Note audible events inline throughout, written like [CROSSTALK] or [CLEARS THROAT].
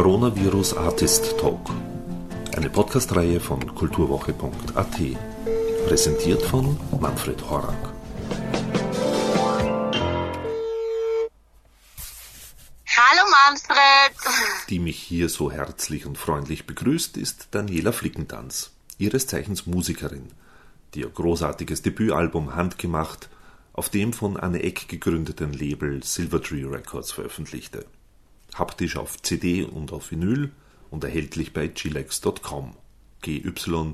Coronavirus Artist Talk. Eine Podcastreihe von kulturwoche.at. Präsentiert von Manfred Horak. Hallo Manfred! Die mich hier so herzlich und freundlich begrüßt, ist Daniela Flickentanz, ihres Zeichens Musikerin, die ihr großartiges Debütalbum Handgemacht auf dem von Anne Eck gegründeten Label Silvertree Records veröffentlichte. Haptisch auf CD und auf Vinyl und erhältlich bei gilex.com, g-y-l-a-a-x.com,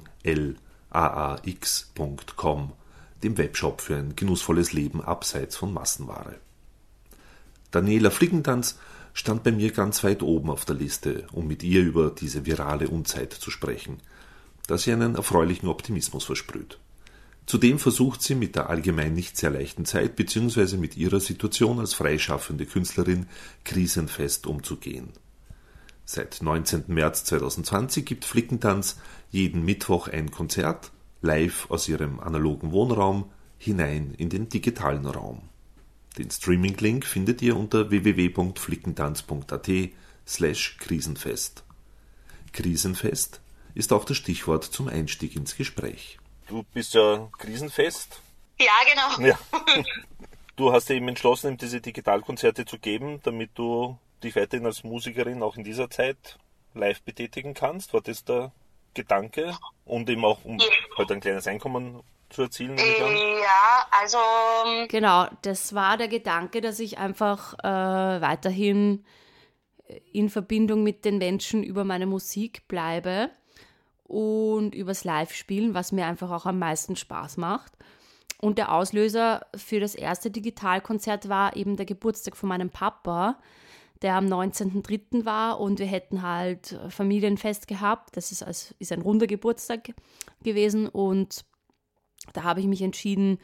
dem Webshop für ein genussvolles Leben abseits von Massenware. Daniela Flickentanz stand bei mir ganz weit oben auf der Liste, um mit ihr über diese virale Unzeit zu sprechen, da sie einen erfreulichen Optimismus versprüht. Zudem versucht sie mit der allgemein nicht sehr leichten Zeit bzw. mit ihrer Situation als freischaffende Künstlerin krisenfest umzugehen. Seit 19. März 2020 gibt Flickentanz jeden Mittwoch ein Konzert, live aus ihrem analogen Wohnraum, hinein in den digitalen Raum. Den Streaming-Link findet ihr unter www.flickentanz.at slash krisenfest. Krisenfest ist auch das Stichwort zum Einstieg ins Gespräch. Du bist ja krisenfest. Ja, genau. Ja. [LAUGHS] Du hast eben entschlossen, ihm diese Digitalkonzerte zu geben, damit du dich weiterhin als Musikerin auch in dieser Zeit live betätigen kannst. War das der Gedanke? Und eben auch, um ja. halt ein kleines Einkommen zu erzielen? Äh, ja, also. Genau, das war der Gedanke, dass ich einfach äh, weiterhin in Verbindung mit den Menschen über meine Musik bleibe und übers Live-Spielen, was mir einfach auch am meisten Spaß macht. Und der Auslöser für das erste Digitalkonzert war eben der Geburtstag von meinem Papa, der am 19.03. war und wir hätten halt Familienfest gehabt. Das ist, als, ist ein runder Geburtstag gewesen und da habe ich mich entschieden,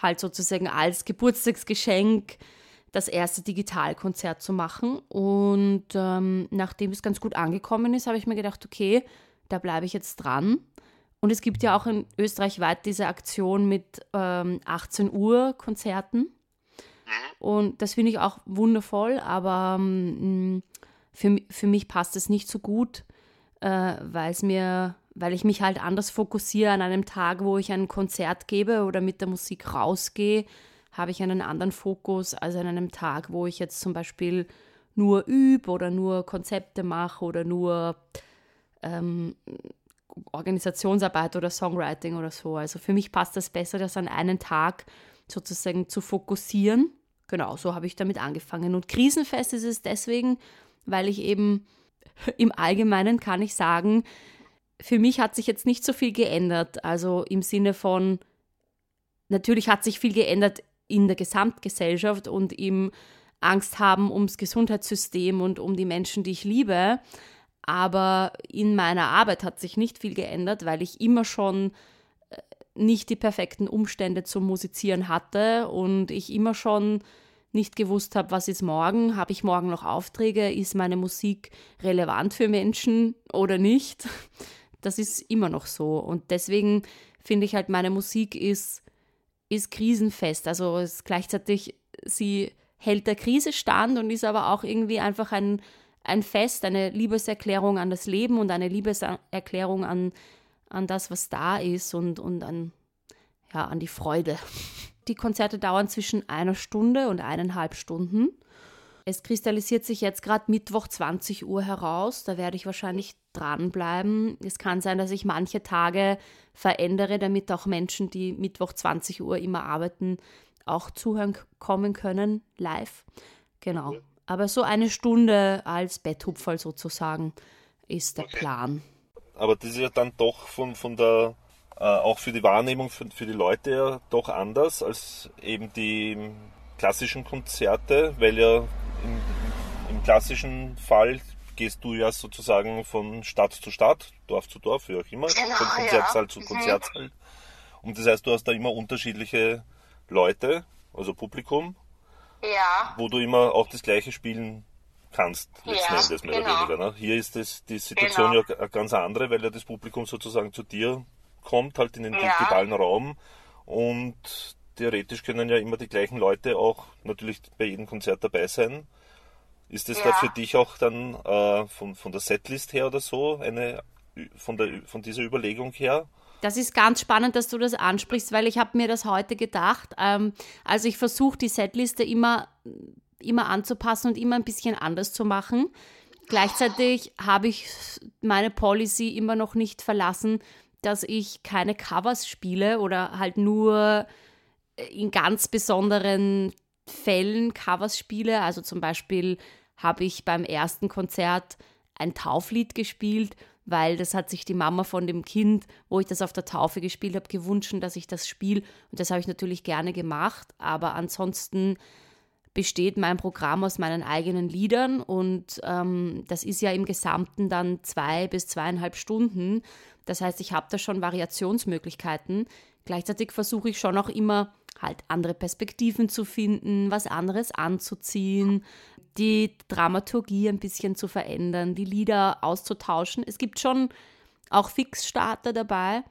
halt sozusagen als Geburtstagsgeschenk das erste Digitalkonzert zu machen. Und ähm, nachdem es ganz gut angekommen ist, habe ich mir gedacht, okay, da bleibe ich jetzt dran. Und es gibt ja auch in Österreich weit diese Aktion mit ähm, 18 Uhr Konzerten. Und das finde ich auch wundervoll, aber ähm, für, für mich passt es nicht so gut, äh, weil mir, weil ich mich halt anders fokussiere an einem Tag, wo ich ein Konzert gebe oder mit der Musik rausgehe, habe ich einen anderen Fokus als an einem Tag, wo ich jetzt zum Beispiel nur übe oder nur Konzepte mache oder nur ähm, Organisationsarbeit oder Songwriting oder so. Also für mich passt das besser, das an einen Tag sozusagen zu fokussieren. Genau, so habe ich damit angefangen. Und krisenfest ist es deswegen, weil ich eben [LAUGHS] im Allgemeinen kann ich sagen, für mich hat sich jetzt nicht so viel geändert. Also im Sinne von, natürlich hat sich viel geändert in der Gesamtgesellschaft und im Angst haben ums Gesundheitssystem und um die Menschen, die ich liebe. Aber in meiner Arbeit hat sich nicht viel geändert, weil ich immer schon äh, nicht die perfekten Umstände zum Musizieren hatte und ich immer schon nicht gewusst habe, was ist morgen, habe ich morgen noch Aufträge, ist meine Musik relevant für Menschen oder nicht. [LAUGHS] Das ist immer noch so und deswegen finde ich halt, meine Musik ist, ist krisenfest. Also es gleichzeitig, sie hält der Krise stand und ist aber auch irgendwie einfach ein, ein Fest, eine Liebeserklärung an das Leben und eine Liebeserklärung an, an das, was da ist und, und an, ja, an die Freude. Die Konzerte dauern zwischen einer Stunde und eineinhalb Stunden. Es kristallisiert sich jetzt gerade Mittwoch 20 Uhr heraus. Da werde ich wahrscheinlich dranbleiben. Es kann sein, dass ich manche Tage verändere, damit auch Menschen, die Mittwoch 20 Uhr immer arbeiten, auch zuhören kommen können, live. Genau. Aber so eine Stunde als Betthupferl sozusagen ist der Plan. Aber das ist ja dann doch von, von der, äh, auch für die Wahrnehmung für, für die Leute ja doch anders als eben die klassischen Konzerte, weil ja im, im klassischen Fall gehst du ja sozusagen von Stadt zu Stadt, Dorf zu Dorf, wie auch immer, genau, von Konzertsaal ja. zu Mhm. Konzertsaal. Und das heißt, du hast da immer unterschiedliche Leute, also Publikum, Ja, wo du immer auch das gleiche spielen kannst, letzten Ja, Endes mehr oder genau. weniger. Ne? Hier ist das, die Situation Genau. ja eine ganz andere, weil ja das Publikum sozusagen zu dir kommt, halt in den Ja. digitalen Raum und theoretisch können ja immer die gleichen Leute auch natürlich bei jedem Konzert dabei sein. Ist das ja. da für dich auch dann äh, von, von der Setlist her oder so, eine, von, der, von dieser Überlegung her? Das ist ganz spannend, dass du das ansprichst, weil ich habe mir das heute gedacht. Ähm, also ich versuche die Setliste immer, immer anzupassen und immer ein bisschen anders zu machen. Gleichzeitig habe ich meine Policy immer noch nicht verlassen, dass ich keine Covers spiele oder halt nur in ganz besonderen Fällen Covers spiele. Also zum Beispiel habe ich beim ersten Konzert ein Tauflied gespielt, weil das hat sich die Mama von dem Kind, wo ich das auf der Taufe gespielt habe, gewünscht, dass ich das spiele. Und das habe ich natürlich gerne gemacht. Aber ansonsten besteht mein Programm aus meinen eigenen Liedern und ähm, das ist ja im Gesamten dann zwei bis zweieinhalb Stunden. Das heißt, ich habe da schon Variationsmöglichkeiten. Gleichzeitig versuche ich schon auch immer halt andere Perspektiven zu finden, was anderes anzuziehen, die Dramaturgie ein bisschen zu verändern, die Lieder auszutauschen. Es gibt schon auch Fixstarter dabei.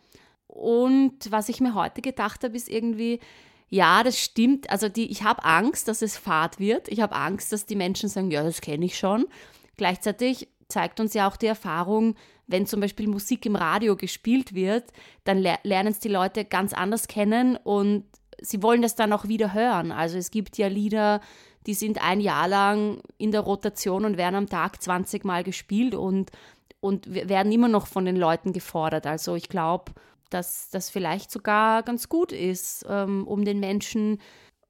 Und was ich mir heute gedacht habe, ist irgendwie, ja, das stimmt. Also die, ich habe Angst, dass es fad wird. Ich habe Angst, dass die Menschen sagen, ja, das kenne ich schon. Gleichzeitig zeigt uns ja auch die Erfahrung, wenn zum Beispiel Musik im Radio gespielt wird, dann lernen es die Leute ganz anders kennen und sie wollen das dann auch wieder hören. Also es gibt ja Lieder, die sind ein Jahr lang in der Rotation und werden am Tag 20 Mal gespielt und, und werden immer noch von den Leuten gefordert. Also ich glaube, dass das vielleicht sogar ganz gut ist, ähm, um den Menschen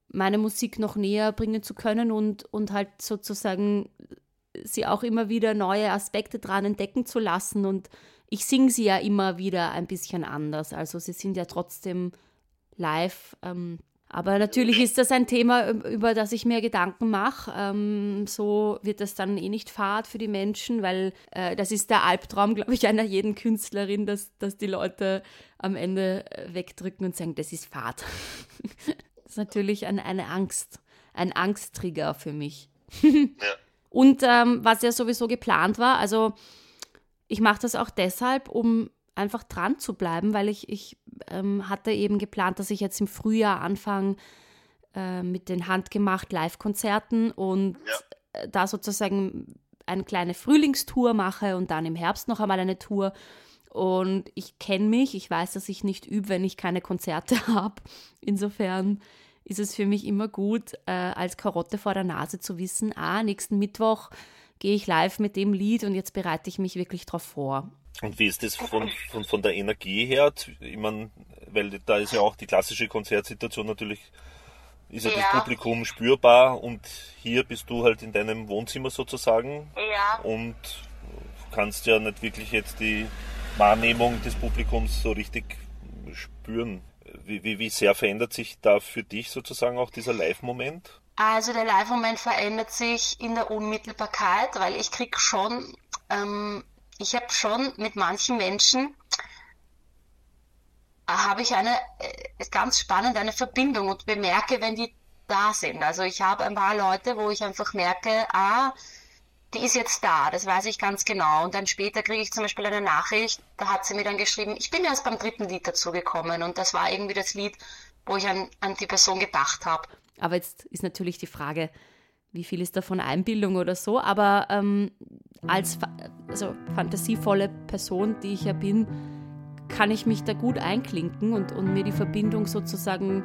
meine Musik noch näher bringen zu können und, und halt sozusagen sie auch immer wieder neue Aspekte dran entdecken zu lassen. Und ich singe sie ja immer wieder ein bisschen anders. Also sie sind ja trotzdem live. Ähm, aber natürlich ist das ein Thema, über das ich mir Gedanken mache. Ähm, so wird das dann eh nicht fad für die Menschen, weil äh, das ist der Albtraum, glaube ich, einer jeden Künstlerin, dass, dass die Leute am Ende äh, wegdrücken und sagen, das ist fad. [LAUGHS] das ist natürlich ein, eine Angst, ein Angsttrigger für mich. ja. Und ähm, was ja sowieso geplant war, also ich mache das auch deshalb, um einfach dran zu bleiben, weil ich, ich ähm, hatte eben geplant, dass ich jetzt im Frühjahr anfange äh, mit den handgemacht Live-Konzerten und ja. Äh, da sozusagen eine kleine Frühlingstour mache und dann im Herbst noch einmal eine Tour. Und ich kenne mich, ich weiß, dass ich nicht übe, wenn ich keine Konzerte [LAUGHS] habe. Insofern ist es für mich immer gut, äh, als Karotte vor der Nase zu wissen, ah, nächsten Mittwoch gehe ich live mit dem Lied und jetzt bereite ich mich wirklich darauf vor. Und wie ist das von, von, von der Energie her? Ich meine, weil da ist ja auch die klassische Konzertsituation natürlich, ist ja, ja, das Publikum spürbar und hier bist du halt in deinem Wohnzimmer sozusagen ja. und kannst ja nicht wirklich jetzt die Wahrnehmung des Publikums so richtig spüren. Wie, wie, wie sehr verändert sich da für dich sozusagen auch dieser Live-Moment? Also der Live-Moment verändert sich in der Unmittelbarkeit, weil ich krieg schon, ähm, ich habe schon mit manchen Menschen äh, habe ich eine äh, ganz spannend eine Verbindung und bemerke, wenn die da sind. Also ich habe ein paar Leute, wo ich einfach merke, ah, die ist jetzt da, das weiß ich ganz genau. Und dann später kriege ich zum Beispiel eine Nachricht, da hat sie mir dann geschrieben, ich bin erst beim dritten Lied dazugekommen und das war irgendwie das Lied, wo ich an, an die Person gedacht habe. Aber jetzt ist natürlich die Frage, wie viel ist davon Einbildung oder so, aber ähm, als also fantasievolle Person, die ich ja bin, kann ich mich da gut einklinken und, und mir die Verbindung sozusagen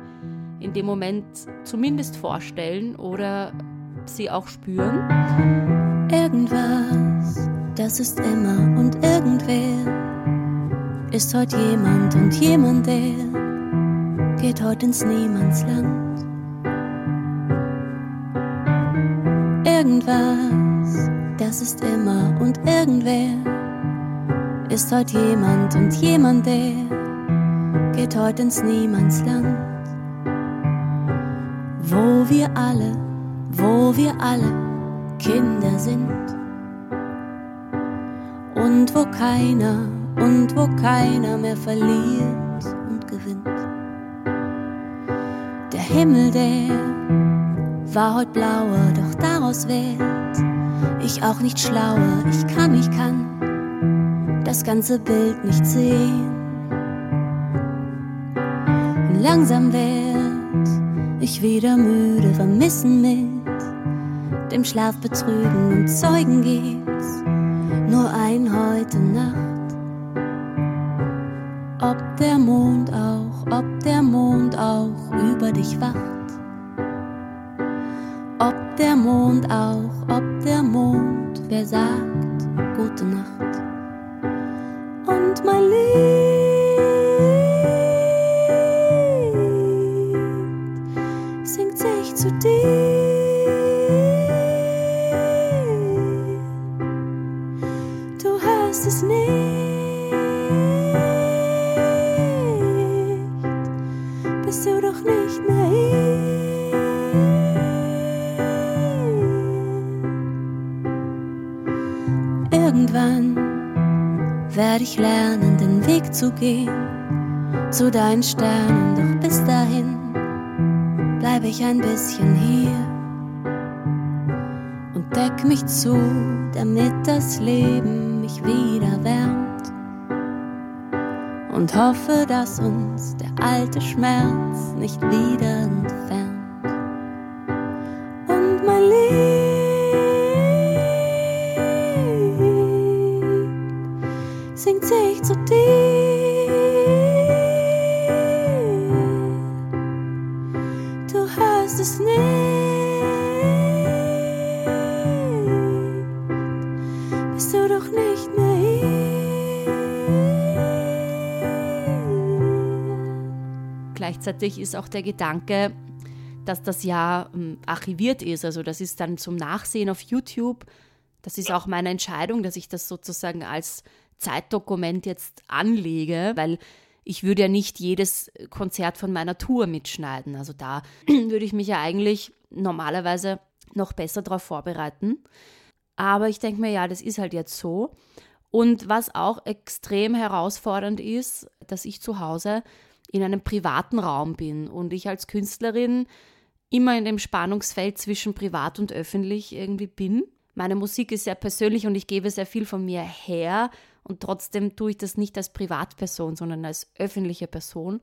in dem Moment zumindest vorstellen oder sie auch spüren. Irgendwas, das ist immer und irgendwer ist heute jemand und jemand, der geht heute ins Niemandsland. Irgendwas, das ist immer und irgendwer ist heute jemand und jemand, der geht heute ins Niemandsland. Wo wir alle, wo wir alle Kinder sind. Und wo keiner, und wo keiner mehr verliert und gewinnt. Der Himmel, der war heut blauer, doch daraus wird ich auch nicht schlauer. Ich kann, ich kann das ganze Bild nicht sehen. Und langsam werd ich wieder müde, vermissen mit dem Schlaf betrügen und zeugen geht's nur ein heute Nacht. Ob der Mond auch, ob der Mond auch über dich wacht. Der Mond auch, ob der Mond, wer sagt gute Nacht. Zu deinen Sternen, doch bis dahin bleibe ich ein bisschen hier und deck mich zu, damit das Leben mich wieder wärmt und hoffe, dass uns der alte Schmerz nicht wieder entfernt. Gleichzeitig ist auch der Gedanke, dass das ja ähm, archiviert ist. Also das ist dann zum Nachsehen auf YouTube. Das ist auch meine Entscheidung, dass ich das sozusagen als Zeitdokument jetzt anlege, weil ich würde ja nicht jedes Konzert von meiner Tour mitschneiden. Also da [CLEARS THROAT] würde ich mich ja eigentlich normalerweise noch besser darauf vorbereiten. Aber ich denke mir, ja, das ist halt jetzt so. Und was auch extrem herausfordernd ist, dass ich zu Hause in einem privaten Raum bin und ich als Künstlerin immer in dem Spannungsfeld zwischen privat und öffentlich irgendwie bin. Meine Musik ist sehr persönlich und ich gebe sehr viel von mir her und trotzdem tue ich das nicht als Privatperson, sondern als öffentliche Person.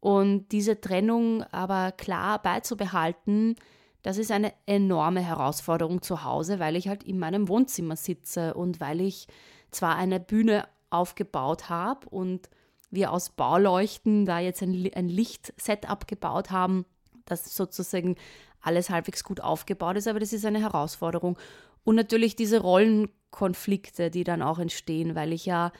Und diese Trennung aber klar beizubehalten, das ist eine enorme Herausforderung zu Hause, weil ich halt in meinem Wohnzimmer sitze und weil ich zwar eine Bühne aufgebaut habe und wir aus Bauleuchten da jetzt ein, ein Lichtsetup gebaut haben, das sozusagen alles halbwegs gut aufgebaut ist, aber das ist eine Herausforderung. Und natürlich diese Rollenkonflikte, die dann auch entstehen, weil ich ja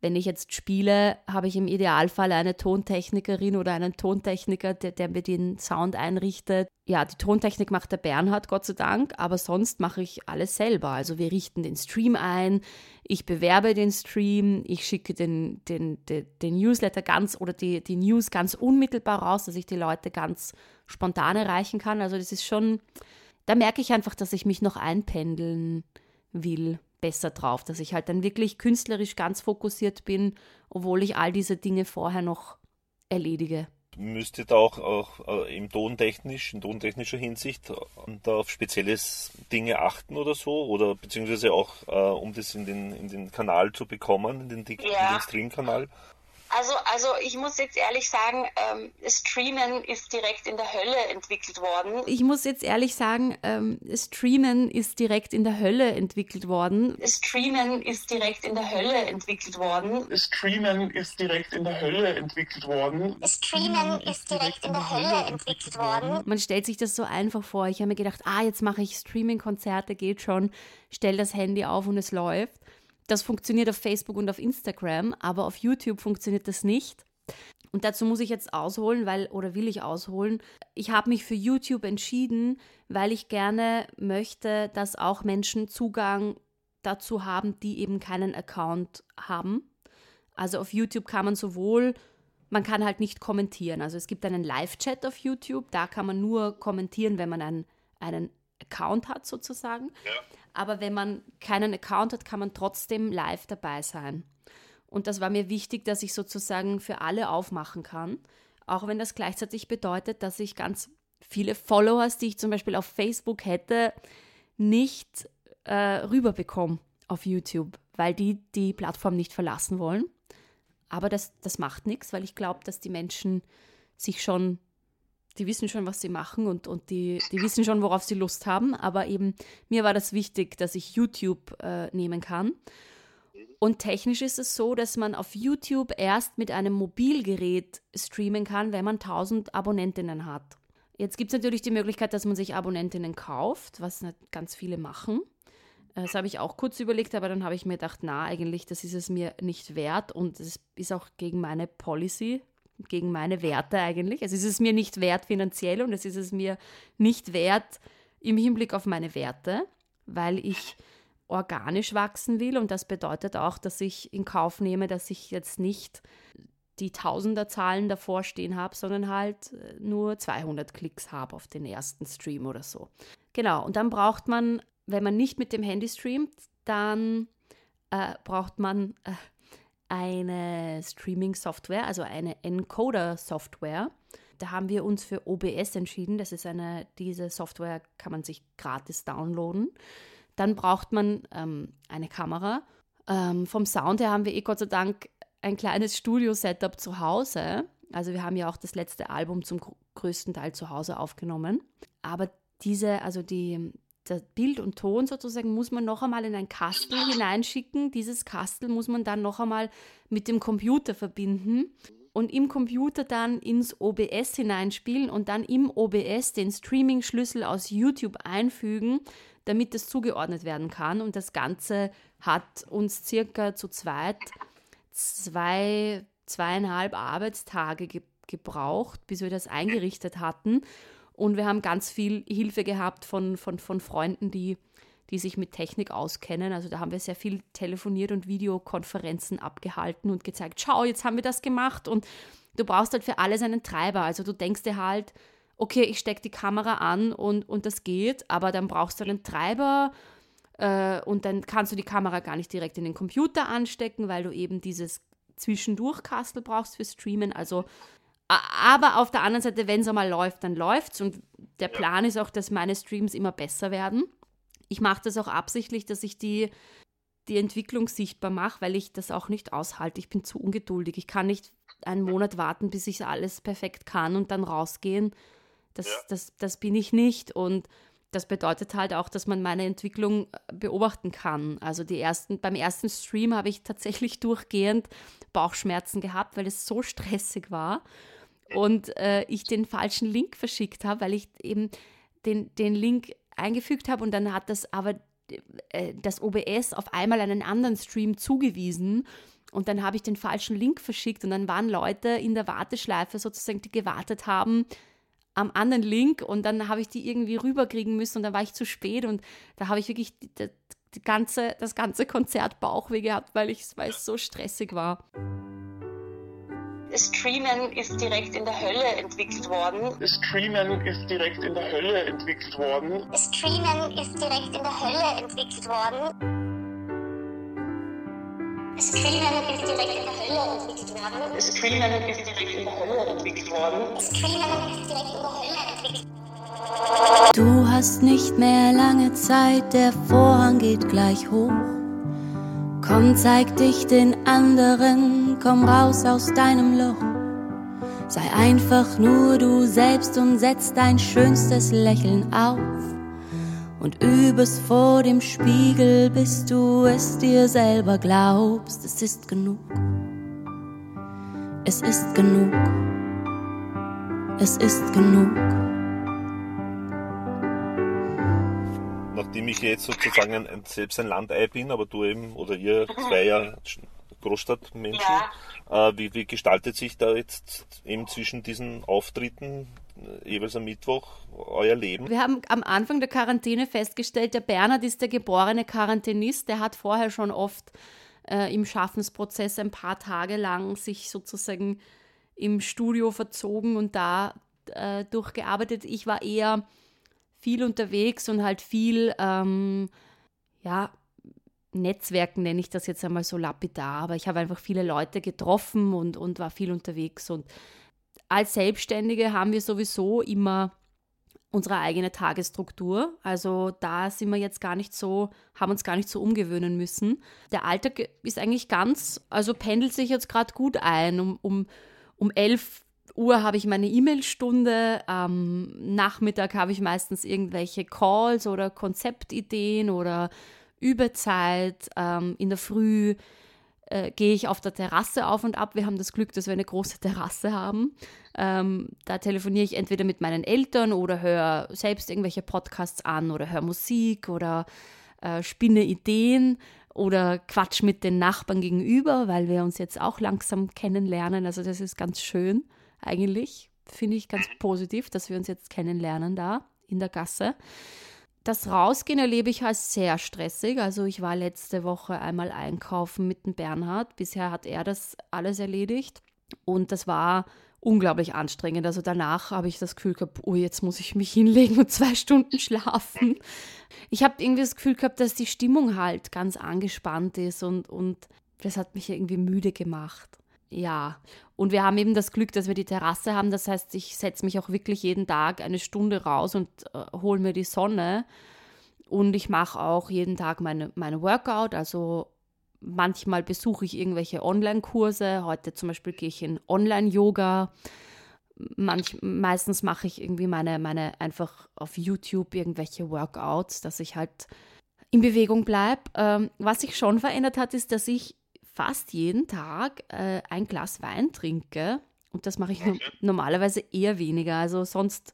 wenn ich jetzt spiele, habe ich im Idealfall eine Tontechnikerin oder einen Tontechniker, der, der mir den Sound einrichtet. Ja, die Tontechnik macht der Bernhard, Gott sei Dank, aber sonst mache ich alles selber. Also wir richten den Stream ein, ich bewerbe den Stream, ich schicke den, den, den, den Newsletter ganz oder die, die News ganz unmittelbar raus, dass ich die Leute ganz spontan erreichen kann. Also das ist schon, da merke ich einfach, dass ich mich noch einpendeln will besser drauf, dass ich halt dann wirklich künstlerisch ganz fokussiert bin, obwohl ich all diese Dinge vorher noch erledige. Müsstet auch, auch äh, im tontechnisch, in tontechnischer Hinsicht äh, da auf spezielle Dinge achten oder so? Oder beziehungsweise auch, äh, um das in den, in den Kanal zu bekommen, in den, ja. in den Stream-Kanal? Also, also ich muss jetzt ehrlich sagen, ähm, Streamen ist direkt in der Hölle entwickelt worden. Ich muss jetzt ehrlich sagen, ähm, Streamen ist direkt in der Hölle entwickelt worden. Streamen ist direkt in der Hölle entwickelt worden. Streamen ist direkt in der Hölle entwickelt worden. Streamen ist direkt in der Hölle entwickelt worden. Man stellt sich das so einfach vor. Ich habe mir gedacht, ah, jetzt mache ich Streaming-Konzerte, geht schon, stell das Handy auf und es läuft. Das funktioniert auf Facebook und auf Instagram, aber auf YouTube funktioniert das nicht. Und dazu muss ich jetzt ausholen, weil, oder will ich ausholen. Ich habe mich für YouTube entschieden, weil ich gerne möchte, dass auch Menschen Zugang dazu haben, die eben keinen Account haben. Also auf YouTube kann man sowohl, man kann halt nicht kommentieren. Also es gibt einen Live-Chat auf YouTube, da kann man nur kommentieren, wenn man einen, einen Account hat sozusagen. Ja. Aber wenn man keinen Account hat, kann man trotzdem live dabei sein. Und das war mir wichtig, dass ich sozusagen für alle aufmachen kann. Auch wenn das gleichzeitig bedeutet, dass ich ganz viele Followers, die ich zum Beispiel auf Facebook hätte, nicht äh, rüberbekomme auf YouTube, weil die die Plattform nicht verlassen wollen. Aber das, das macht nichts, weil ich glaube, dass die Menschen sich schon die wissen schon, was sie machen und, und die, die wissen schon, worauf sie Lust haben. Aber eben mir war das wichtig, dass ich YouTube äh, nehmen kann. Und technisch ist es so, dass man auf YouTube erst mit einem Mobilgerät streamen kann, wenn man 1000 Abonnentinnen hat. Jetzt gibt es natürlich die Möglichkeit, dass man sich Abonnentinnen kauft, was ganz viele machen. Äh, das habe ich auch kurz überlegt, aber dann habe ich mir gedacht, na, eigentlich, das ist es mir nicht wert und es ist auch gegen meine Policy, gegen meine Werte eigentlich. Es ist es mir nicht wert finanziell und es ist es mir nicht wert im Hinblick auf meine Werte, weil ich organisch wachsen will und das bedeutet auch, dass ich in Kauf nehme, dass ich jetzt nicht die Tausenderzahlen davor stehen habe, sondern halt äh, nur 200 Klicks habe auf den ersten Stream oder so. Genau, und dann braucht man, wenn man nicht mit dem Handy streamt, dann äh, braucht man äh, eine Streaming-Software, also eine Encoder-Software. Da haben wir uns für OBS entschieden. Das ist eine, diese Software kann man sich gratis downloaden. Dann braucht man ähm, eine Kamera. Ähm, vom Sound her haben wir eh Gott sei Dank ein kleines Studio-Setup zu Hause. Also wir haben ja auch das letzte Album zum größten Teil zu Hause aufgenommen. Aber diese, also die, das Bild und Ton sozusagen muss man noch einmal in ein Kastel hineinschicken. Dieses Kastel muss man dann noch einmal mit dem Computer verbinden und im Computer dann ins OBS hineinspielen und dann im OBS den Streaming-Schlüssel aus YouTube einfügen, damit das zugeordnet werden kann. Und das Ganze hat uns circa zu zweit zwei, zweieinhalb Arbeitstage ge gebraucht, bis wir das eingerichtet hatten. Und wir haben ganz viel Hilfe gehabt von, von, von Freunden, die, die sich mit Technik auskennen. Also da haben wir sehr viel telefoniert und Videokonferenzen abgehalten und gezeigt, schau, jetzt haben wir das gemacht. Und du brauchst halt für alles einen Treiber. Also du denkst dir halt, okay, ich stecke die Kamera an und, und das geht, aber dann brauchst du einen Treiber äh, und dann kannst du die Kamera gar nicht direkt in den Computer anstecken, weil du eben dieses Zwischendurchkastel brauchst für Streamen. Also, aber auf der anderen Seite, wenn es einmal läuft, dann läuft es. Und der Plan ist auch, dass meine Streams immer besser werden. Ich mache das auch absichtlich, dass ich die, die Entwicklung sichtbar mache, weil ich das auch nicht aushalte. Ich bin zu ungeduldig. Ich kann nicht einen Monat warten, bis ich alles perfekt kann und dann rausgehen. Das, ja. das, das bin ich nicht. Und das bedeutet halt auch, dass man meine Entwicklung äh, beobachten kann. Also die ersten, beim ersten Stream habe ich tatsächlich [LAUGHS] durchgehend Bauchschmerzen gehabt, weil es so stressig war und äh, ich den falschen Link verschickt habe, weil ich eben den, den Link eingefügt habe und dann hat das aber äh, das OBS auf einmal einen anderen Stream zugewiesen und dann habe ich den falschen Link verschickt und dann waren Leute in der Warteschleife sozusagen, die gewartet haben, am anderen Link und dann habe ich die irgendwie rüberkriegen müssen und dann war ich zu spät und da habe ich wirklich die ganze, das ganze Konzert Bauchweh gehabt, weil es so stressig war. Streamen ist direkt in der Hölle entwickelt worden. Streamen ist direkt in der Hölle entwickelt worden. Streamen ist direkt in der Hölle entwickelt worden. Screamen ist direkt in der Hölle entwickelt worden. Screamen ist direkt in der Hölle entwickelt worden. Screamen ist direkt in der Hölle entwickelt worden. Du hast nicht mehr lange Zeit, der Vorhang geht gleich hoch. Komm, zeig dich den anderen, komm raus aus deinem Loch. Sei einfach nur du selbst und setz dein schönstes Lächeln auf und übest vor dem Spiegel, bis du es dir selber glaubst. Es ist genug. Es ist genug. Es ist genug. Nachdem ich jetzt sozusagen ein, selbst ein Landei bin, aber du eben oder ihr zwei ja Großstadtmenschen, ja. Äh, wie, wie gestaltet sich da jetzt eben zwischen diesen Auftritten jeweils am Mittwoch euer Leben? Wir haben am Anfang der Quarantäne festgestellt, der Bernhard ist der geborene Quarantänist. Der hat vorher schon oft äh, im Schaffensprozess ein paar Tage lang sich sozusagen im Studio verzogen und da äh, durchgearbeitet. Ich war eher viel unterwegs und halt viel, ähm, ja, Netzwerken nenne ich das jetzt einmal so lapidar, aber ich habe einfach viele Leute getroffen und, und war viel unterwegs und als Selbstständige haben wir sowieso immer unsere eigene Tagesstruktur. Also da sind wir jetzt gar nicht so, haben uns gar nicht so umgewöhnen müssen. Der Alltag ist eigentlich ganz, also pendelt sich jetzt gerade gut ein. Um, um, um elf Uhr habe ich meine E-Mail-Stunde, am Nachmittag habe ich meistens irgendwelche Calls oder Konzeptideen oder Überzeit. Ähm, in der Früh äh, gehe ich auf der Terrasse auf und ab. Wir haben das Glück, dass wir eine große Terrasse haben. Ähm, da telefoniere ich entweder mit meinen Eltern oder höre selbst irgendwelche Podcasts an oder höre Musik oder äh, spinne Ideen oder quatsch mit den Nachbarn gegenüber, weil wir uns jetzt auch langsam kennenlernen. Also das ist ganz schön eigentlich. Finde ich ganz positiv, dass wir uns jetzt kennenlernen da in der Gasse. Das Rausgehen erlebe ich als sehr stressig. Also ich war letzte Woche einmal einkaufen mit dem Bernhard. Bisher hat er das alles erledigt. Und das war unglaublich anstrengend. Also danach habe ich das Gefühl gehabt, oh, jetzt muss ich mich [LAUGHS] hinlegen und zwei Stunden schlafen. Ich habe irgendwie das Gefühl gehabt, dass die Stimmung halt ganz angespannt ist und, und das hat mich irgendwie müde gemacht. Ja, und wir haben eben das Glück, dass wir die Terrasse haben. Das heißt, ich setze mich auch wirklich jeden Tag eine Stunde raus und äh, hole mir die Sonne. Und ich mache auch jeden Tag meine, meine Workout. Also manchmal besuche ich irgendwelche Online-Kurse. Heute zum Beispiel gehe ich in Online-Yoga. Meistens mache ich irgendwie meine, meine einfach auf YouTube irgendwelche Workouts, dass ich halt in Bewegung bleibe. Ähm, was sich schon verändert hat, ist, dass ich fast jeden Tag äh, ein Glas Wein trinke. Und das mache ich okay. no normalerweise eher weniger. Also sonst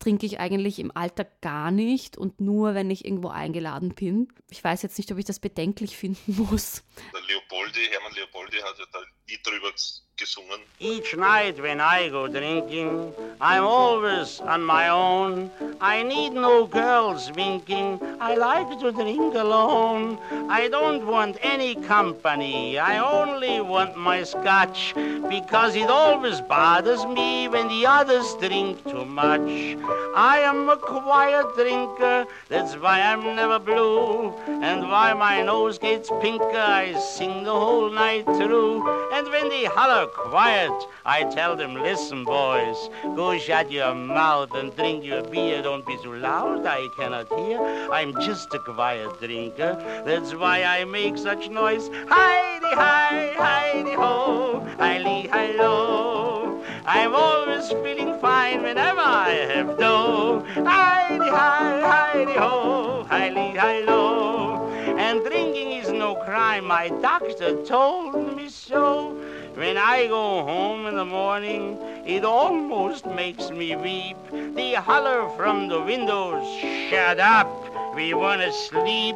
trinke ich eigentlich im Alltag gar nicht und nur, wenn ich irgendwo eingeladen bin. Ich weiß jetzt nicht, ob ich das bedenklich finden [LAUGHS] muss. Der Leopoldi, Hermann Leopoldi hat ja da Lied drüber gesungen. Each night when I go drinking, I'm always on my own. I need no girls winking, I like to drink alone. I don't want any company, I only want my scotch, because it always bothers me when the others drink too much. I am a quiet drinker, that's why I'm never blue, and why my nose gets pinker, I sing the whole night through. And when they holler quiet, I tell them, listen, boys, go shut your mouth and drink your beer. Don't be too loud, I cannot hear. I'm just a quiet drinker. That's why I make such noise. Heidi, hi, Heidi, ho, hi, hi, lo. I'm always feeling fine whenever I have dough. Heidi, hi, Heidi, ho, hi, hi, lo. And drinking is no crime, my doctor told me so. When I go home in the morning, it almost makes me weep. The holler from the windows, shut up, we want to sleep.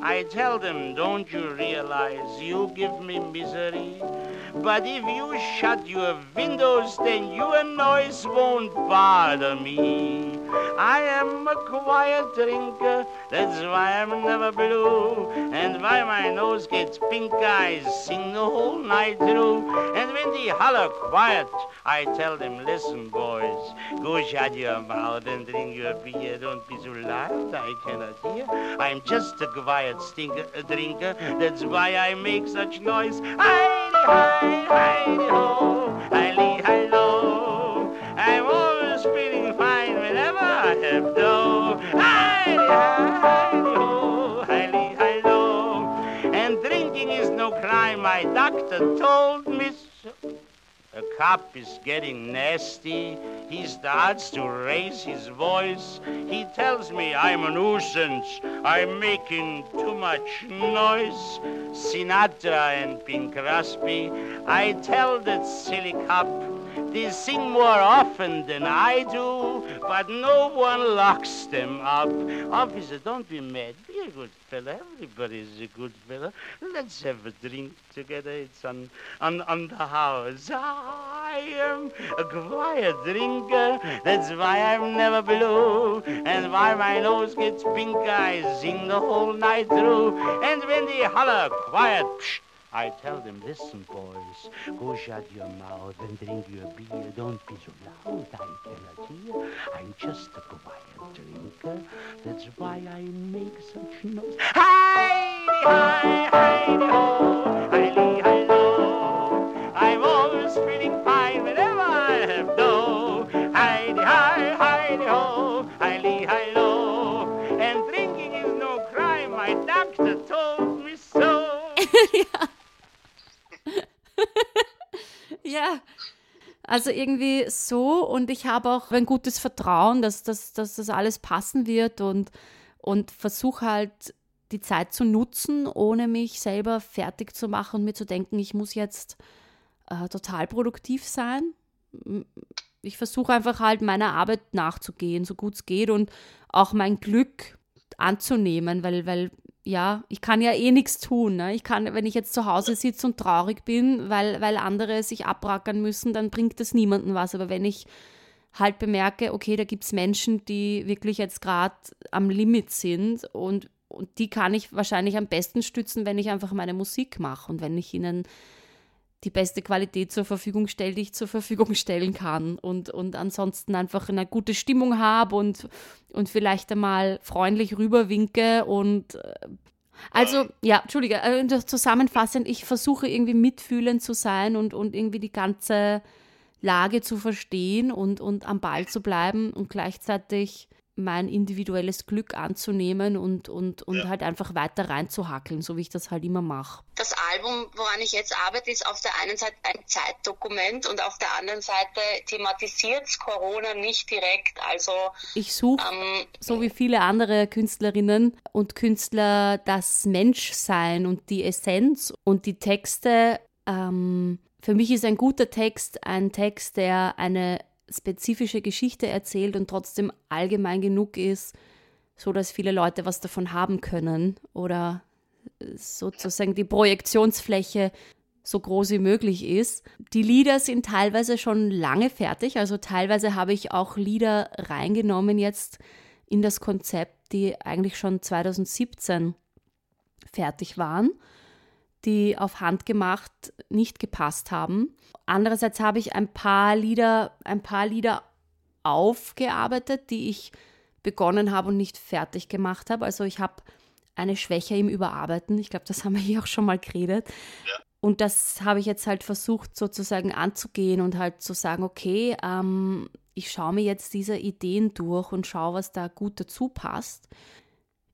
I tell them, don't you realize you give me misery? But if you shut your windows, then your noise won't bother me. I am a quiet drinker, that's why I'm never blue. And why my nose gets pink, I sing the whole night through. And when they holler quiet, I tell them, listen, boys, go shut your mouth and drink your beer. Don't be so loud, I cannot hear. I'm just a quiet stinker, a drinker, that's why I make such noise. Heidi, hi, Heidi, ho, Heidi, hello. I'm my doctor told me so. The cop is getting nasty. He starts to raise his voice. He tells me I'm a nuisance. I'm making too much noise. Sinatra and Pink Crosby. I tell that silly cop they sing more often than I do, but no one locks them up. Officer, don't be mad. Be a good fella. Everybody's a good fella. Let's have a drink together. It's on, on, on the house. I am a quiet drinker. That's why I'm never blue. And why my nose gets pink, I sing the whole night through. And when they holler quiet, psh, I tell them, listen, boys, go shut your mouth and drink your beer. Don't be so loud, I cannot hear. I'm just a quiet drinker. That's why I make such noise. Hi, hi, hi, ho, hi, hi, lo. I'm always feeling fine whenever I have dough. Hi, hi, hi, ho, hi, hi, lo. And drinking is no crime. My doctor told me so. [LAUGHS] [LAUGHS] ja. Also irgendwie so und ich habe auch ein gutes Vertrauen, dass, dass, dass das alles passen wird und, und versuche halt die Zeit zu nutzen, ohne mich selber fertig zu machen und mir zu denken, ich muss jetzt äh, total produktiv sein. Ich versuche einfach halt meiner Arbeit nachzugehen, so gut es geht und auch mein Glück anzunehmen, weil, weil ja, ich kann ja eh nichts tun. Ne? Ich kann, wenn ich jetzt zu Hause sitze und traurig bin, weil, weil andere sich abrackern müssen, dann bringt das niemandem was. Aber wenn ich halt bemerke, okay, da gibt es Menschen, die wirklich jetzt gerade am Limit sind und, und die kann ich wahrscheinlich am besten stützen, wenn ich einfach meine Musik mache und wenn ich ihnen die beste Qualität zur Verfügung stelle, die ich zur Verfügung stellen kann und, und ansonsten einfach eine gute Stimmung habe und, und vielleicht einmal freundlich rüberwinke und äh, also, ja, Entschuldige, äh, zusammenfassend, ich versuche irgendwie mitfühlend zu sein und, und irgendwie die ganze Lage zu verstehen und, und am Ball zu bleiben und gleichzeitig mein individuelles Glück anzunehmen und, und, und ja. halt einfach weiter reinzuhackeln, so wie ich das halt immer mache. Das Album, woran ich jetzt arbeite, ist auf der einen Seite ein Zeitdokument und auf der anderen Seite thematisiert Corona nicht direkt. Also ich suche, ähm, so wie viele andere Künstlerinnen und Künstler, das Menschsein und die Essenz und die Texte. Ähm, für mich ist ein guter Text ein Text, der eine spezifische Geschichte erzählt und trotzdem allgemein genug ist, so dass viele Leute was davon haben können oder sozusagen die Projektionsfläche so groß wie möglich ist. Die Lieder sind teilweise schon lange fertig, also teilweise habe ich auch Lieder reingenommen jetzt in das Konzept, die eigentlich schon 2017 fertig waren die auf Hand gemacht nicht gepasst haben. Andererseits habe ich ein paar Lieder, ein paar Lieder aufgearbeitet, die ich begonnen habe und nicht fertig gemacht habe. Also ich habe eine Schwäche im Überarbeiten. Ich glaube, das haben wir hier auch schon mal geredet. Ja. Und das habe ich jetzt halt versucht sozusagen anzugehen und halt zu sagen, okay, ähm, ich schaue mir jetzt diese Ideen durch und schaue, was da gut dazu passt.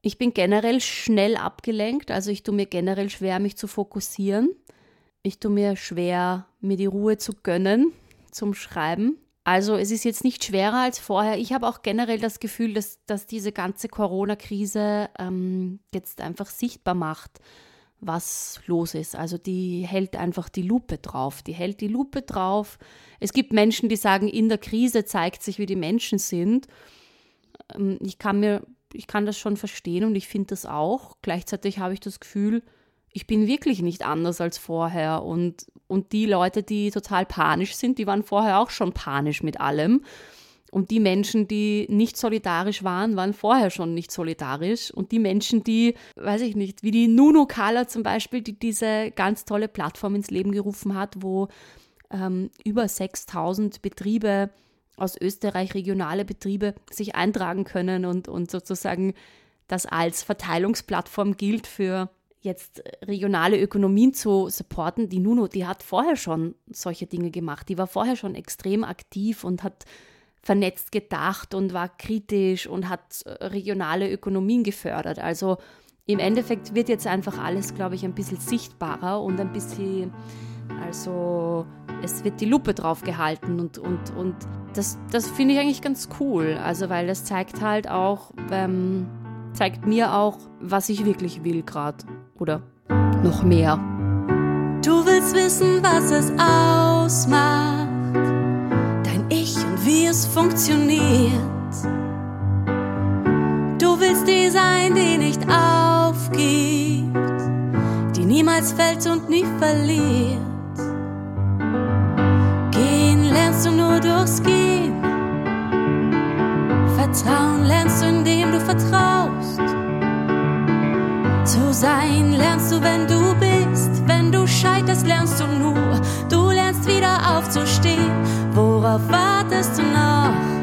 Ich bin generell schnell abgelenkt, also ich tue mir generell schwer, mich zu fokussieren. Ich tue mir schwer, mir die Ruhe zu gönnen zum Schreiben. Also es ist jetzt nicht schwerer als vorher. Ich habe auch generell das Gefühl, dass, dass diese ganze Corona-Krise ähm, jetzt einfach sichtbar macht, was los ist. Also die hält einfach die Lupe drauf. Die hält die Lupe drauf. Es gibt Menschen, die sagen, in der Krise zeigt sich, wie die Menschen sind. Ähm, ich kann mir ich kann das schon verstehen und ich finde das auch. Gleichzeitig habe ich das Gefühl, ich bin wirklich nicht anders als vorher. Und, und die Leute, die total panisch sind, die waren vorher auch schon panisch mit allem. Und die Menschen, die nicht solidarisch waren, waren vorher schon nicht solidarisch. Und die Menschen, die, weiß ich nicht, wie die Nunu Kala zum Beispiel, die diese ganz tolle Plattform ins Leben gerufen hat, wo ähm, über 6000 Betriebe aus Österreich regionale Betriebe sich eintragen können und, und sozusagen das als Verteilungsplattform gilt für jetzt regionale Ökonomien zu supporten. Die Nuno, die hat vorher schon solche Dinge gemacht. Die war vorher schon extrem aktiv und hat vernetzt gedacht und war kritisch und hat regionale Ökonomien gefördert. Also im Endeffekt wird jetzt einfach alles, glaube ich, ein bisschen sichtbarer und ein bisschen, also es wird die Lupe drauf gehalten und, und, und das, das finde ich eigentlich ganz cool. Also, weil das zeigt halt auch, ähm, zeigt mir auch, was ich wirklich will gerade. Oder noch mehr. Du willst wissen, was es ausmacht. Dein Ich und wie es funktioniert. Du willst die sein, die nicht aufgibt. Die niemals fällt und nie verliert. Lernst du nur durchs Gehen. Vertrauen lernst du, indem du vertraust. Zu sein lernst du, wenn du bist. Wenn du scheiterst, lernst du nur. Du lernst wieder aufzustehen. Worauf wartest du noch?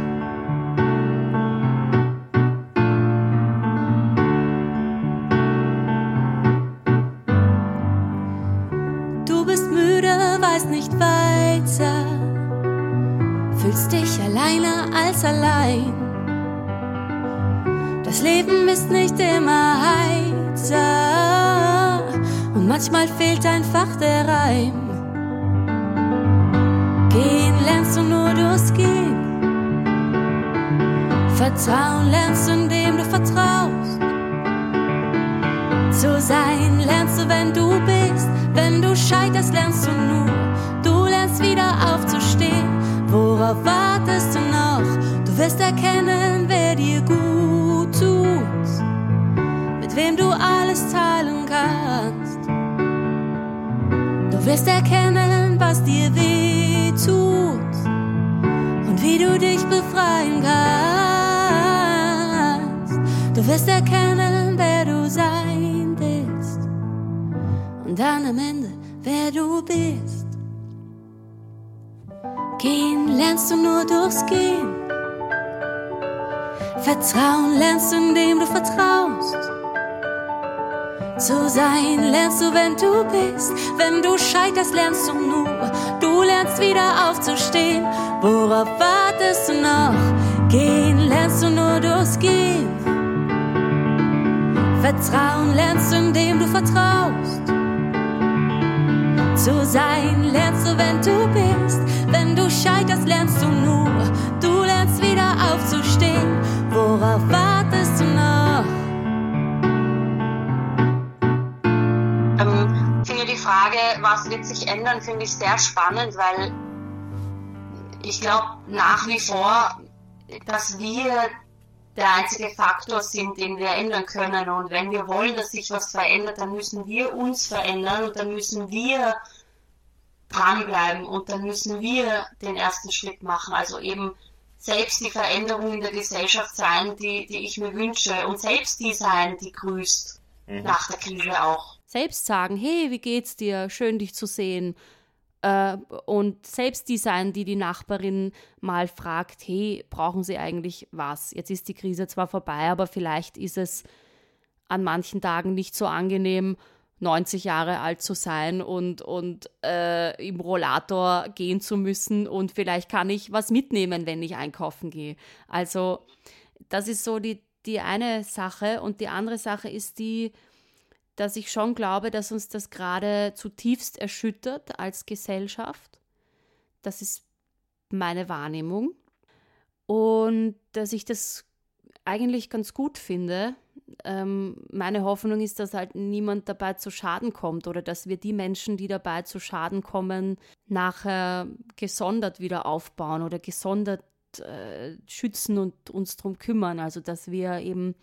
Allein. Das Leben ist nicht immer heiter und manchmal fehlt einfach der Reim. Gehen lernst du nur durchs Gehen. Vertrauen lernst du, indem du vertraust. Zu sein lernst du, wenn du bist. Wenn du scheiterst, lernst du nur. Du lernst wieder aufzustehen. Worauf wartest du noch? Du wirst erkennen, wer dir gut tut. Mit wem du alles teilen kannst. Du wirst erkennen, was dir weh tut. Und wie du dich befreien kannst. Du wirst erkennen, wer du sein willst. Und dann am Ende, wer du bist. Gehen lernst du nur durchs Gehen. Vertrauen lernst du, indem du vertraust. Zu sein lernst du, wenn du bist. Wenn du scheiterst, lernst du nur. Du lernst wieder aufzustehen. Worauf wartest du noch? Gehen lernst du nur durchs Gehen. Vertrauen lernst du, indem du vertraust. Zu sein lernst du, wenn du bist. Wenn du scheiterst, lernst du nur. Du lernst wieder aufzustehen. Was wird sich ändern, finde ich sehr spannend, weil ich glaube nach wie vor, dass wir der einzige Faktor sind, den wir ändern können. Und wenn wir wollen, dass sich was verändert, dann müssen wir uns verändern und dann müssen wir dranbleiben und dann müssen wir den ersten Schritt machen. Also eben selbst die Veränderung in der Gesellschaft sein, die, die ich mir wünsche und selbst die sein, die grüßt nach der Krise auch. Selbst sagen, hey, wie geht's dir? Schön dich zu sehen. Äh, und selbst die sein, die die Nachbarin mal fragt, hey, brauchen Sie eigentlich was? Jetzt ist die Krise zwar vorbei, aber vielleicht ist es an manchen Tagen nicht so angenehm, 90 Jahre alt zu sein und, und äh, im Rollator gehen zu müssen und vielleicht kann ich was mitnehmen, wenn ich einkaufen gehe. Also das ist so die, die eine Sache und die andere Sache ist die, dass ich schon glaube, dass uns das gerade zutiefst erschüttert als Gesellschaft. Das ist meine Wahrnehmung. Und dass ich das eigentlich ganz gut finde. Ähm, meine Hoffnung ist, dass halt niemand dabei zu Schaden kommt oder dass wir die Menschen, die dabei zu Schaden kommen, nachher gesondert wieder aufbauen oder gesondert äh, schützen und uns darum kümmern. Also dass wir eben,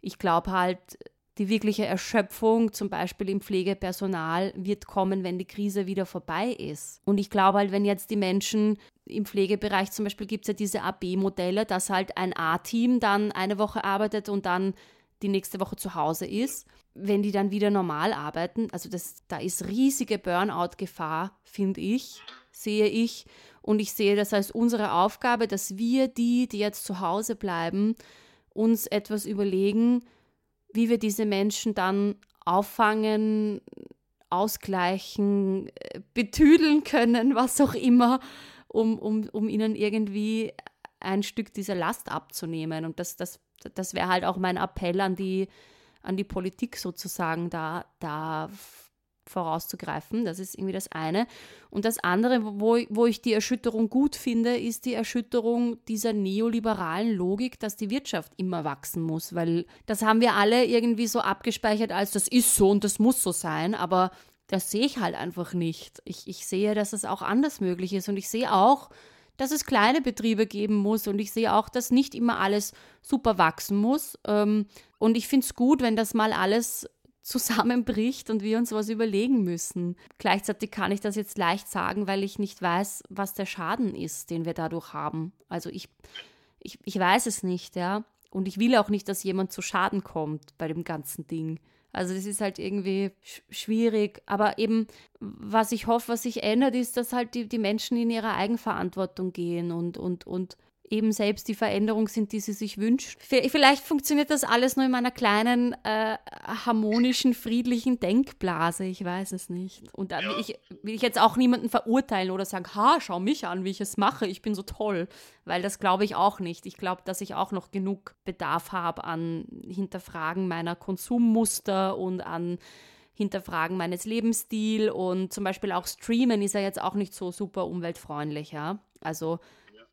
ich glaube halt, die wirkliche Erschöpfung, zum Beispiel im Pflegepersonal, wird kommen, wenn die Krise wieder vorbei ist. Und ich glaube halt, wenn jetzt die Menschen im Pflegebereich zum Beispiel gibt es ja diese AB-Modelle, dass halt ein A-Team dann eine Woche arbeitet und dann die nächste Woche zu Hause ist. Wenn die dann wieder normal arbeiten, also das, da ist riesige Burnout-Gefahr, finde ich, sehe ich. Und ich sehe das als unsere Aufgabe, dass wir die, die jetzt zu Hause bleiben, uns etwas überlegen, wie wir diese Menschen dann auffangen, ausgleichen, äh, betüdeln können, [LAUGHS] was auch immer, um, um, um ihnen irgendwie ein Stück dieser Last abzunehmen. Und das, das, das wäre halt auch mein Appell an die, an die Politik sozusagen, da, da vorauszugreifen. Das ist irgendwie das eine. Und das andere, wo, wo ich die Erschütterung gut finde, ist die Erschütterung dieser neoliberalen Logik, dass die Wirtschaft immer wachsen muss, weil das haben wir alle irgendwie so abgespeichert als das ist so und das muss so sein, aber das sehe ich halt einfach nicht. Ich, ich sehe, dass es auch anders möglich ist und ich sehe auch, dass es kleine Betriebe geben muss und ich sehe auch, dass nicht immer alles super wachsen muss. Ähm, und ich finde es gut, wenn das mal alles zusammenbricht und wir uns was überlegen müssen. Gleichzeitig kann ich das jetzt leicht sagen, weil ich nicht weiß, was der Schaden ist, den wir dadurch haben. Also ich, ich, ich weiß es nicht, ja. Und ich will auch nicht, dass jemand zu Schaden kommt bei dem ganzen Ding. Also das ist halt irgendwie sch schwierig. Aber eben, was ich hoffe, was sich ändert, ist, dass halt die, die Menschen in ihre Eigenverantwortung gehen und, und, und eben selbst die Veränderung sind, die sie sich wünschen. Vielleicht funktioniert das alles nur in meiner kleinen, äh, harmonischen, friedlichen Denkblase. Ich weiß es nicht. Und da will ich, will ich jetzt auch niemanden verurteilen oder sagen, ha, schau mich an, wie ich es mache, ich bin so toll. Weil das glaube ich auch nicht. Ich glaube, dass ich auch noch genug Bedarf habe an Hinterfragen meiner Konsummuster und an Hinterfragen meines Lebensstils und zum Beispiel auch Streamen ist ja jetzt auch nicht so super umweltfreundlich, ja. Also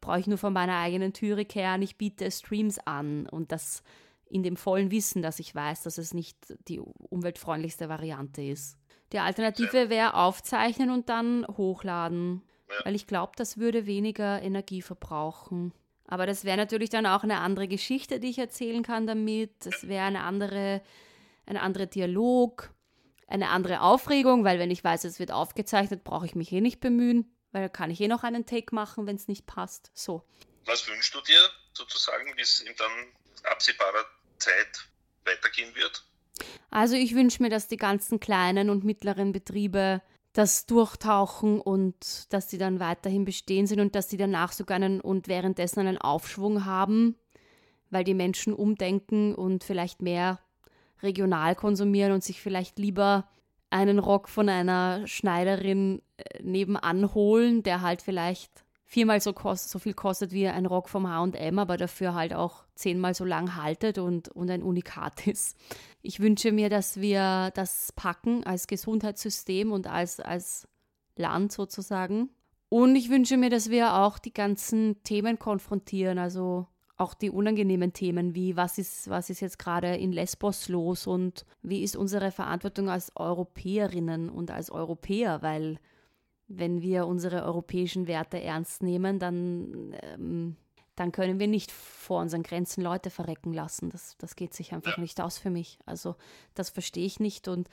brauche ich nur von meiner eigenen Türe kehren, ich biete Streams an und das in dem vollen Wissen, dass ich weiß, dass es nicht die umweltfreundlichste Variante ist. Die Alternative wäre aufzeichnen und dann hochladen, ja. weil ich glaube, das würde weniger Energie verbrauchen. Aber das wäre natürlich dann auch eine andere Geschichte, die ich erzählen kann damit. Es wäre eine andere, ein anderer Dialog, eine andere Aufregung, weil wenn ich weiß, es wird aufgezeichnet, brauche ich mich eh nicht bemühen, weil da kann ich eh noch einen Take machen, wenn es nicht passt. So. Was wünschst du dir sozusagen, wie es in dann absehbarer Zeit weitergehen wird? Also ich wünsche mir, dass die ganzen kleinen und mittleren Betriebe das durchtauchen und dass sie dann weiterhin bestehen sind und dass sie danach sogar einen und währenddessen einen Aufschwung haben, weil die Menschen umdenken und vielleicht mehr regional konsumieren und sich vielleicht lieber einen Rock von einer Schneiderin äh, nebenan holen, der halt vielleicht viermal so, kost, so viel kostet wie ein Rock vom HM, aber dafür halt auch zehnmal so lang haltet und, und ein Unikat [LAUGHS] ist. Ich wünsche mir, dass wir das packen als Gesundheitssystem und als, als Land sozusagen. Und ich wünsche mir, dass wir auch die ganzen Themen konfrontieren, also auch die unangenehmen Themen wie was ist, was ist jetzt gerade in Lesbos los und wie ist unsere Verantwortung als Europäerinnen und als Europäer, weil wenn wir unsere europäischen Werte ernst nehmen, dann, ähm, dann können wir nicht vor unseren Grenzen Leute verrecken lassen. Das, das geht sich einfach nicht aus für mich. Also das verstehe ich nicht. Und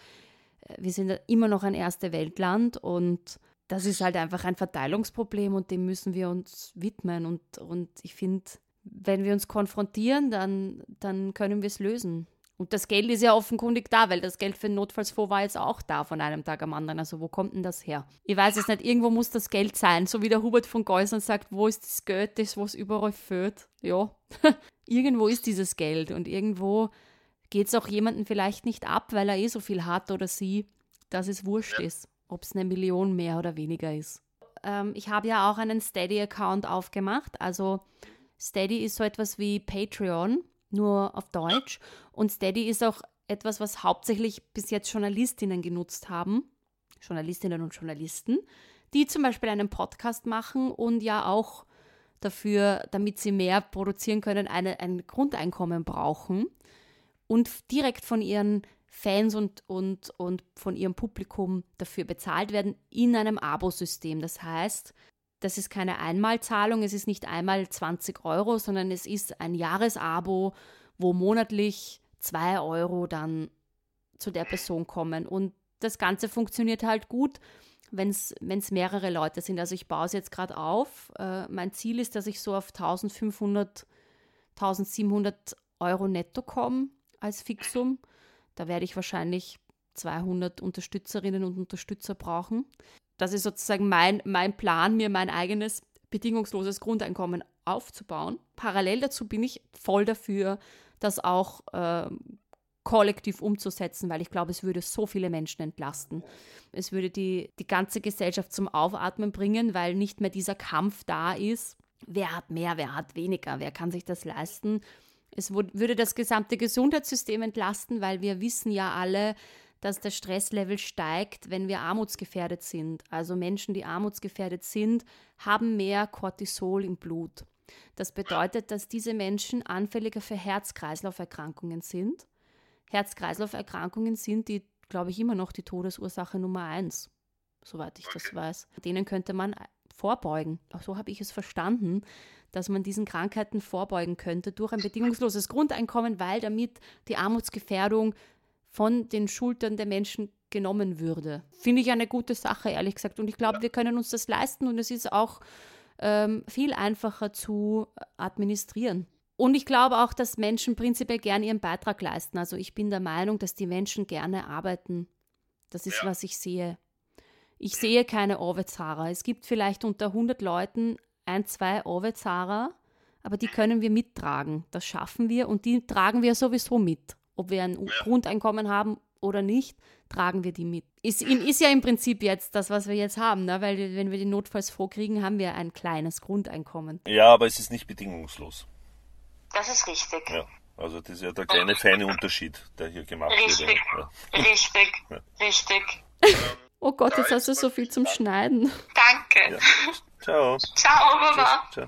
äh, wir sind immer noch ein erste Weltland und das ist halt einfach ein Verteilungsproblem und dem müssen wir uns widmen. Und, und ich finde, wenn wir uns konfrontieren, dann, dann können wir es lösen. Und das Geld ist ja offenkundig da, weil das Geld für den Notfallsfonds war jetzt auch da von einem Tag am anderen. Also wo kommt denn das her? Ich weiß es nicht, irgendwo muss das Geld sein. So wie der Hubert von Geusern sagt, wo ist das Geld, das was überall führt? Ja, [LAUGHS] irgendwo ist dieses Geld und irgendwo geht es auch jemandem vielleicht nicht ab, weil er eh so viel hat oder sie, dass es wurscht ist, ob es eine Million mehr oder weniger ist. Ähm, ich habe ja auch einen Steady-Account aufgemacht. Also Steady ist so etwas wie Patreon nur auf Deutsch. Und Steady ist auch etwas, was hauptsächlich bis jetzt Journalistinnen genutzt haben, Journalistinnen und Journalisten, die zum Beispiel einen Podcast machen und ja auch dafür, damit sie mehr produzieren können, eine, ein Grundeinkommen brauchen und direkt von ihren Fans und, und, und von ihrem Publikum dafür bezahlt werden in einem Abo-System. Das heißt, das ist keine Einmalzahlung, es ist nicht einmal 20 Euro, sondern es ist ein Jahresabo, wo monatlich 2 Euro dann zu der Person kommen. Und das Ganze funktioniert halt gut, wenn es mehrere Leute sind. Also ich baue es jetzt gerade auf. Äh, mein Ziel ist, dass ich so auf 1500, 1700 Euro netto komme als Fixum. Da werde ich wahrscheinlich 200 Unterstützerinnen und Unterstützer brauchen das ist sozusagen mein, mein Plan, mir mein eigenes bedingungsloses Grundeinkommen aufzubauen. Parallel dazu bin ich voll dafür, das auch äh, kollektiv umzusetzen, weil ich glaube, es würde so viele Menschen entlasten. Es würde die, die ganze Gesellschaft zum Aufatmen bringen, weil nicht mehr dieser Kampf da ist. Wer hat mehr, wer hat weniger, wer kann sich das leisten? Es würde das gesamte Gesundheitssystem entlasten, weil wir wissen ja alle, dass das Stresslevel steigt, wenn wir armutsgefährdet sind. Also Menschen, die armutsgefährdet sind, haben mehr Cortisol im Blut. Das bedeutet, dass diese Menschen anfälliger für Herz-Kreislauf-Erkrankungen sind. Herz-Kreislauf-Erkrankungen sind die, glaube ich, immer noch die Todesursache Nummer eins, soweit ich das weiß. Denen könnte man vorbeugen. Auch so habe ich es verstanden, dass man diesen Krankheiten vorbeugen könnte durch ein bedingungsloses Grundeinkommen, weil damit die Armutsgefährdung von den Schultern der Menschen genommen würde. Finde ich eine gute Sache, ehrlich gesagt. Und ich glaube, ja. wir können uns das leisten und es ist auch ähm, viel einfacher zu administrieren. Und ich glaube auch, dass Menschen prinzipiell gerne ihren Beitrag leisten. Also ich bin der Meinung, dass die Menschen gerne arbeiten. Das ist, ja. was ich sehe. Ich sehe keine Ovezara. Es gibt vielleicht unter 100 Leuten ein, zwei Ovezara, aber die können wir mittragen. Das schaffen wir und die tragen wir sowieso mit ob wir ein ja. Grundeinkommen haben oder nicht, tragen wir die mit. Ist, ist ja im Prinzip jetzt das, was wir jetzt haben, ne? weil wenn wir den Notfallsfonds kriegen, haben wir ein kleines Grundeinkommen. Ja, aber es ist nicht bedingungslos. Das ist richtig. Ja. Also das ist ja der kleine feine Unterschied, der hier gemacht Richtig, wird. Ja. richtig, richtig. [LAUGHS] Oh Gott, jetzt hast du so viel zum Schneiden. Danke. Ciao. Ciao, Baba. Ciao.